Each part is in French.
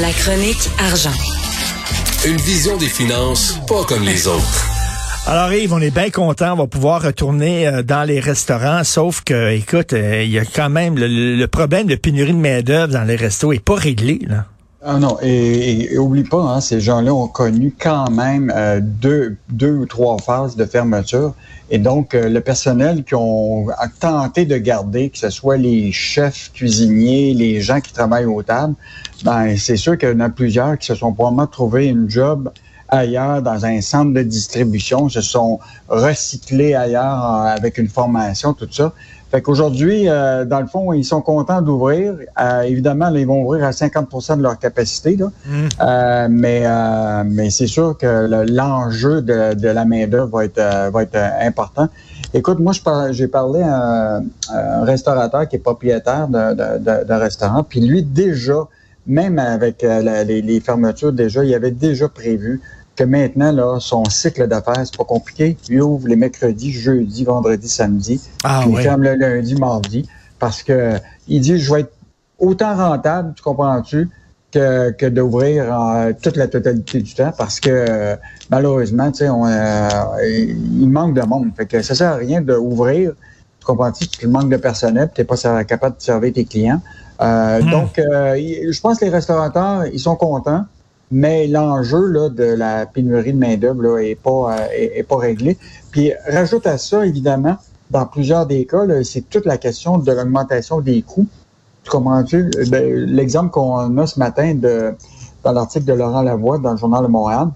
La chronique argent. Une vision des finances pas comme les autres. Alors Yves, on est bien content, on va pouvoir retourner euh, dans les restaurants, sauf que, écoute, euh, il y a quand même le, problème de pénurie de main d'œuvre dans les restos est pas réglé là. Ah non, et, oublie pas, hein, ces gens-là ont connu quand même euh, deux, deux ou trois phases de fermeture. Et donc, euh, le personnel qui ont tenté de garder, que ce soit les chefs cuisiniers, les gens qui travaillent aux tables, ben, c'est sûr qu'il y en a plusieurs qui se sont probablement trouvé une job ailleurs dans un centre de distribution, se sont recyclés ailleurs euh, avec une formation, tout ça. Fait qu'aujourd'hui, euh, dans le fond, ils sont contents d'ouvrir. Euh, évidemment, ils vont ouvrir à 50% de leur capacité. Là. Mm. Euh, mais mais c'est sûr que l'enjeu de, la main-d'œuvre va être, va être important. Écoute, moi, j'ai parlé à un, restaurateur qui est propriétaire d'un restaurant, puis lui, déjà, même avec les, les, fermetures, déjà, il avait déjà prévu que maintenant, là, son cycle d'affaires, c'est pas compliqué. Il ouvre les mercredis, jeudi, vendredi, samedi. Ah, puis il ferme le lundi, mardi. Parce que il dit je vais être autant rentable, tu comprends-tu, que, que d'ouvrir toute la totalité du temps parce que malheureusement, tu sais, euh, il manque de monde. Fait que ça sert à rien d'ouvrir. Tu comprends-tu? Tu manques de personnel, tu n'es pas capable de servir tes clients. Euh, hmm. Donc, euh, je pense que les restaurateurs, ils sont contents mais l'enjeu de la pénurie de main-d'œuvre est pas euh, est, pas réglé. Puis rajoute à ça, évidemment, dans plusieurs des cas, c'est toute la question de l'augmentation des coûts. Tu ben, l'exemple qu'on a ce matin de dans l'article de Laurent Lavoie dans le journal de Montréal,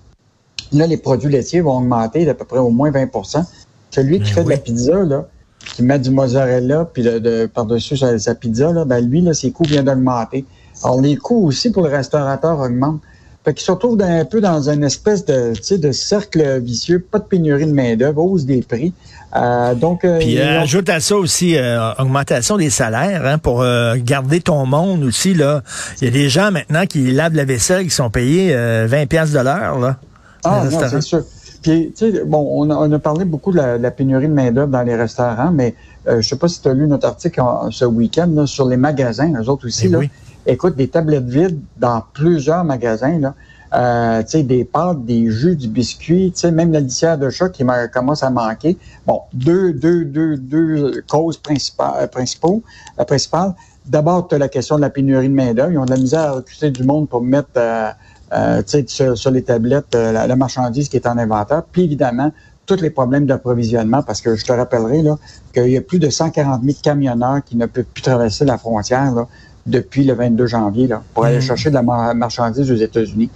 là, les produits laitiers vont augmenter d'à peu près au moins 20% Celui qui ben fait de la pizza, là, qui met du mozzarella puis de, par-dessus sa, pizza, là, ben lui, là, ses coûts viennent d'augmenter. Alors, les coûts aussi pour le restaurateur augmentent. Fait qu'ils se retrouvent un peu dans une espèce de, de cercle vicieux, pas de pénurie de main-d'œuvre, hausse des prix. Euh, donc, euh, Puis euh, ajoute à ça aussi augmentation des salaires hein, pour garder ton monde aussi. là. Il y a des gens maintenant qui lavent la vaisselle qui sont payés 20 pièces de l'heure. Ah non, c'est sûr. Puis, tu sais, bon, on a, on a, parlé beaucoup de la, pénurie de main-d'œuvre dans les restaurants, mais je sais pas si tu as lu notre article ce week-end sur les magasins, eux autres aussi. Eh là. Oui écoute, des tablettes vides dans plusieurs magasins, là. Euh, tu sais, des pâtes, des jus, du biscuit, tu sais, même la litière de chat qui commence à manquer. Bon, deux, deux, deux, deux causes principales, euh, principaux, euh, principales. D'abord, tu as la question de la pénurie de main-d'œuvre. Ils ont de la misère à recruter du monde pour mettre euh, euh sur, sur, les tablettes la, marchandise qui est en inventaire. Puis évidemment, tous les problèmes d'approvisionnement, parce que je te rappellerai là qu'il y a plus de 140 000 camionneurs qui ne peuvent plus traverser la frontière. Là depuis le 22 janvier là, pour aller hmm. chercher de la marchandise aux États-Unis.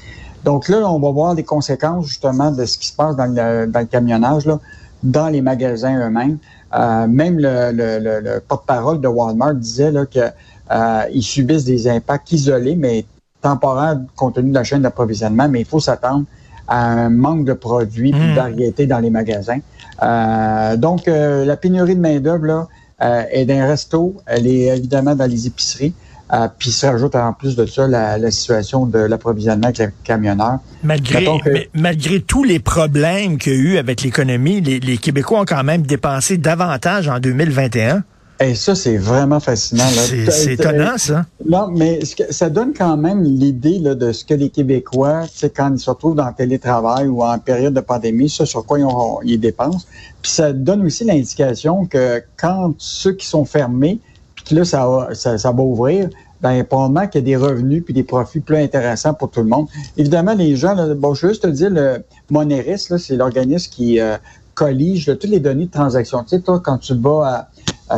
Donc là, on va voir les conséquences justement de ce qui se passe dans le, dans le camionnage, là, dans les magasins eux-mêmes. Euh, même le, le, le, porte-parole de Walmart disait qu'ils euh, subissent des impacts isolés, mais temporaires compte tenu de la chaîne d'approvisionnement, mais il faut s'attendre à un manque de produits et de hmm. variété dans les magasins. Euh, donc, euh, la pénurie de main-d'œuvre euh, est dans les restos, elle est évidemment dans les épiceries. Puis ça ajoute en plus de ça la, situation de l'approvisionnement avec les camionneurs. Malgré, malgré tous les problèmes qu'il y a eu avec l'économie, les, Québécois ont quand même dépensé davantage en 2021. Et ça, c'est vraiment fascinant. C'est étonnant, ça. Non, mais ça donne quand même l'idée de ce que les Québécois, quand ils se retrouvent dans le télétravail ou en période de pandémie, ça sur quoi ils, ils dépensent. Puis ça donne aussi l'indication que quand ceux qui sont fermés, puis là, ça va, ça, va ouvrir, ben, probablement qu'il y a des revenus puis des profits plus intéressants pour tout le monde. Évidemment, les gens, là, bon, je veux juste te dire, le Moneris, là, c'est l'organisme qui euh, collige toutes les données de transaction. Tu sais, toi, quand tu vas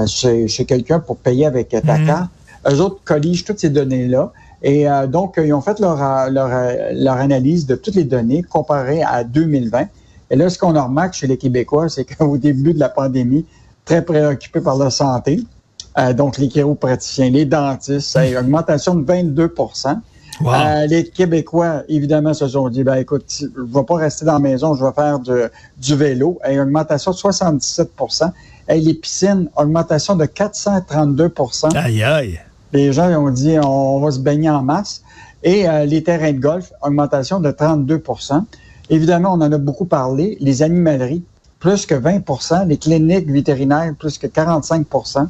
chez, quelqu'un pour payer avec ta mhm. carte, eux autres colligent toutes ces données-là. Et euh, donc, ils ont fait leur, leur, leur analyse de toutes les données comparées à 2020. Et là, ce qu'on a remarqué chez les Québécois, c'est qu'au début de la pandémie, très préoccupés par leur santé, euh, donc les chiropraticiens, les dentistes, une augmentation de 22% euh, les Québécois, évidemment, se sont dit, ben écoute, je ne vais pas rester dans la maison, je vais faire du vélo. Et une augmentation de 77 Les piscines, augmentation de 432% Aïe, aïe. Les gens ont dit, on, va se baigner en masse. Et euh, les terrains de golf, augmentation de 32% Évidemment, on en a beaucoup parlé. Les animaleries, plus que 20% Les cliniques vétérinaires, plus que 45%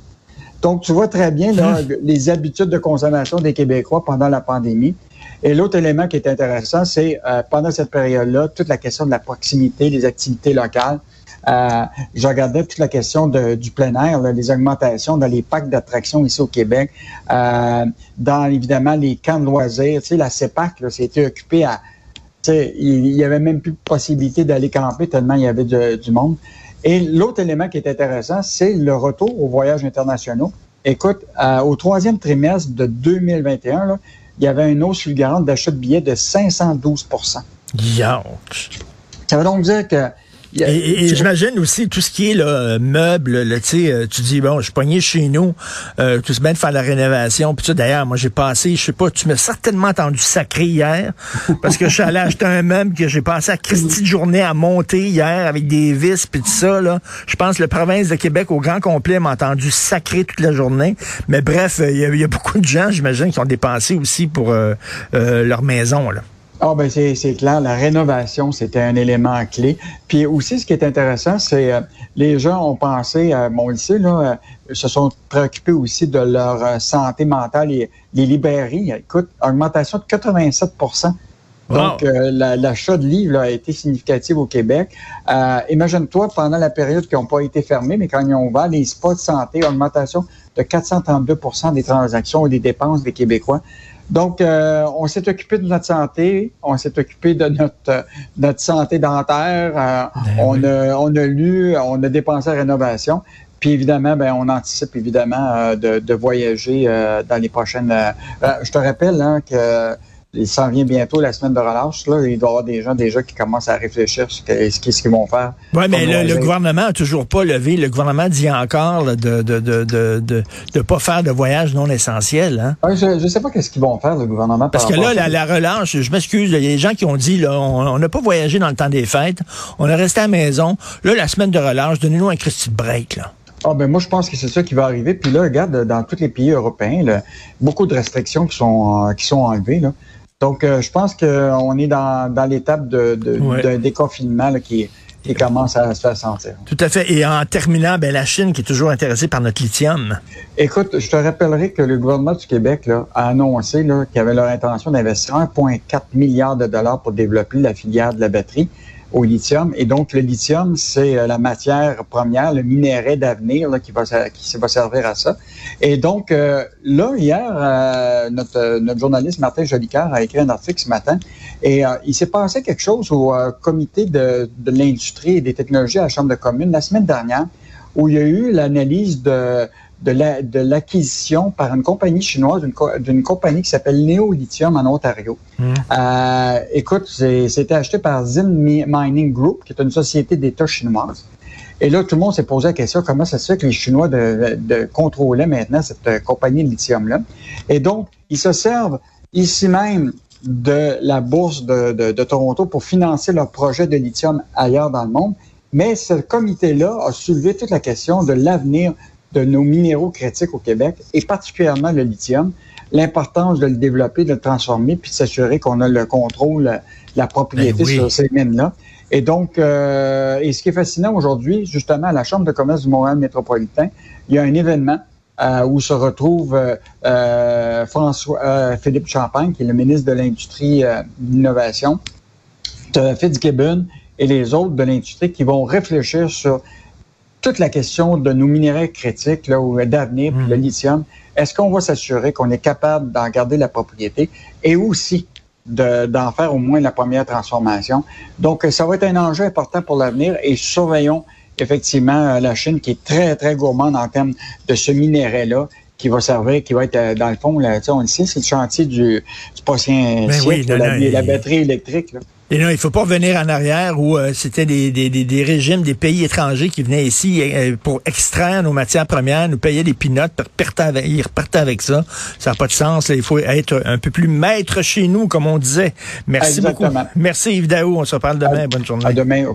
Donc, tu vois très bien là, les habitudes de consommation des Québécois pendant la pandémie. Et l'autre élément qui est intéressant, c'est euh, pendant cette période-là, toute la question de la proximité, des activités locales. Euh, je regardais toute la question du plein air, là, les augmentations dans les parcs d'attractions ici au Québec, euh, dans évidemment les camps de loisirs. Tu sais, la CEPAC, c'était occupé à... Tu sais, il y avait même plus possibilité d'aller camper tellement il y avait du monde. Et l'autre élément qui est intéressant, c'est le retour aux voyages internationaux. Écoute, au troisième trimestre de 2021, là, il y avait une hausse fulgurante d'achat de billets de 512 Yauch. Ça veut donc dire que et, et j'imagine aussi tout ce qui est là, meuble, là, euh, tu dis, bon, je suis pogné chez nous, euh, tout se bien de faire la rénovation. Puis d'ailleurs, moi j'ai passé, je sais pas, tu m'as certainement entendu sacré hier, parce que je suis allé acheter un meuble que j'ai passé à Christie de journée à monter hier avec des vis puis tout ça. Là. Je pense que le province de Québec au grand complet m'a entendu sacré toute la journée. Mais bref, il y, a beaucoup de gens, j'imagine, qui ont dépensé aussi pour euh, leur maison. Là. Ah ben c'est, clair, la rénovation, c'était un élément clé. Puis aussi, ce qui est intéressant, c'est euh, les gens ont pensé, à mon lycée, là, euh, se sont préoccupés aussi de leur euh, santé mentale. Les, les librairies, écoute, augmentation de 87 donc, l'achat de livres a été significatif au Québec. Imagine-toi, pendant la période qui n'ont pas été fermés, mais quand ils ont ouvert, les spots de santé, augmentation de 432 des transactions et des dépenses des Québécois. Donc, euh, on s'est occupé de notre santé, on s'est occupé de notre notre santé dentaire, euh, ben on, a, on a lu, on a dépensé à rénovation. Puis évidemment, ben, on anticipe évidemment euh, de, de, voyager dans les prochaines. je te rappelle hein, que il s'en vient bientôt la semaine de relâche. Là. Il doit y avoir des gens déjà qui commencent à réfléchir sur ce qu'ils vont faire. Oui, mais le, gouvernement n'a toujours pas levé. Le gouvernement dit encore de de, de, de, de, pas faire de voyage non essentiel. Hein? je ne sais pas qu'est-ce qu'ils vont faire, le gouvernement. Parce que là, la, relâche, je m'excuse, il y a des gens qui ont dit, là, on n'a pas voyagé dans le temps des fêtes, on est resté à la maison. Là, la semaine de relâche, donnez-nous un Christy break. Là. Ah ben moi je pense que c'est ça qui va arriver. Puis là, regarde, dans tous les pays européens, là, beaucoup de restrictions qui sont euh, qui sont enlevées. Là. Donc, euh, je pense qu'on est dans, dans l'étape de, de, d'un déconfinement qui, commence à se faire sentir. Tout à fait. Et en terminant, ben, la Chine qui est toujours intéressée par notre lithium. Écoute, je te rappellerai que le gouvernement du Québec là, a annoncé là, qu'il avait leur intention d'investir 1,4 milliard de dollars pour développer la filière de la batterie au lithium. Et donc, le lithium, c'est euh, la matière première, le minerai d'avenir qui va, qui va servir à ça. Et donc, euh, là, hier, euh, notre, notre journaliste Martin Jolicoeur a écrit un article ce matin et il s'est passé quelque chose au comité de, de l'industrie et des technologies à la Chambre de commune la semaine dernière où il y a eu l'analyse de de l'acquisition par une compagnie chinoise d'une compagnie qui s'appelle Neolithium en Ontario. Hmm. Euh, écoute, c'était acheté par Zin Mining Group, qui est une société d'État chinoise. Et là, tout le monde s'est posé la question comment ça se fait que les Chinois de, de contrôlaient maintenant cette euh, compagnie de lithium-là? Et donc, ils se servent ici même de la bourse de, de, Toronto pour financer leur projet de lithium ailleurs dans le monde. Mais ce comité-là a soulevé toute la question de l'avenir de nos minéraux critiques au Québec, et particulièrement le lithium, l'importance de le développer, de le transformer, puis de s'assurer qu'on a le contrôle, la propriété ben sur ces mines-là. Et donc, euh, et ce qui est fascinant aujourd'hui, justement, à la Chambre de commerce du Montréal métropolitain, il y a un événement euh, où se retrouve euh, François Philippe Champagne, qui est le ministre de l'Industrie et de l'Innovation, Fitzgibbon et les autres de l'industrie qui vont réfléchir sur toute la question de nos minéraux critiques là, ou d'avenir, puis le hmm. lithium, est-ce qu'on va s'assurer qu'on est capable d'en garder la propriété et aussi d'en faire au moins la première transformation? Donc, ça va être un enjeu important pour l'avenir et surveillons effectivement euh, la Chine qui est très, très gourmande en termes de ce minérai-là qui va servir, qui va être euh, dans le fond, là, on le sait, c'est le chantier du, du prochain ben siècle, la, la, batterie électrique. Là. Et non, il faut pas revenir en arrière où euh, c'était des, des, des, régimes, des pays étrangers qui venaient ici euh, pour extraire nos matières premières, nous payer des pinottes, ils repartaient avec ça. Ça n'a pas de sens. il faut être un peu plus maître chez nous, comme on disait. Merci beaucoup. Merci Yves Daou. On se reparle demain. Bonne journée. À demain. Au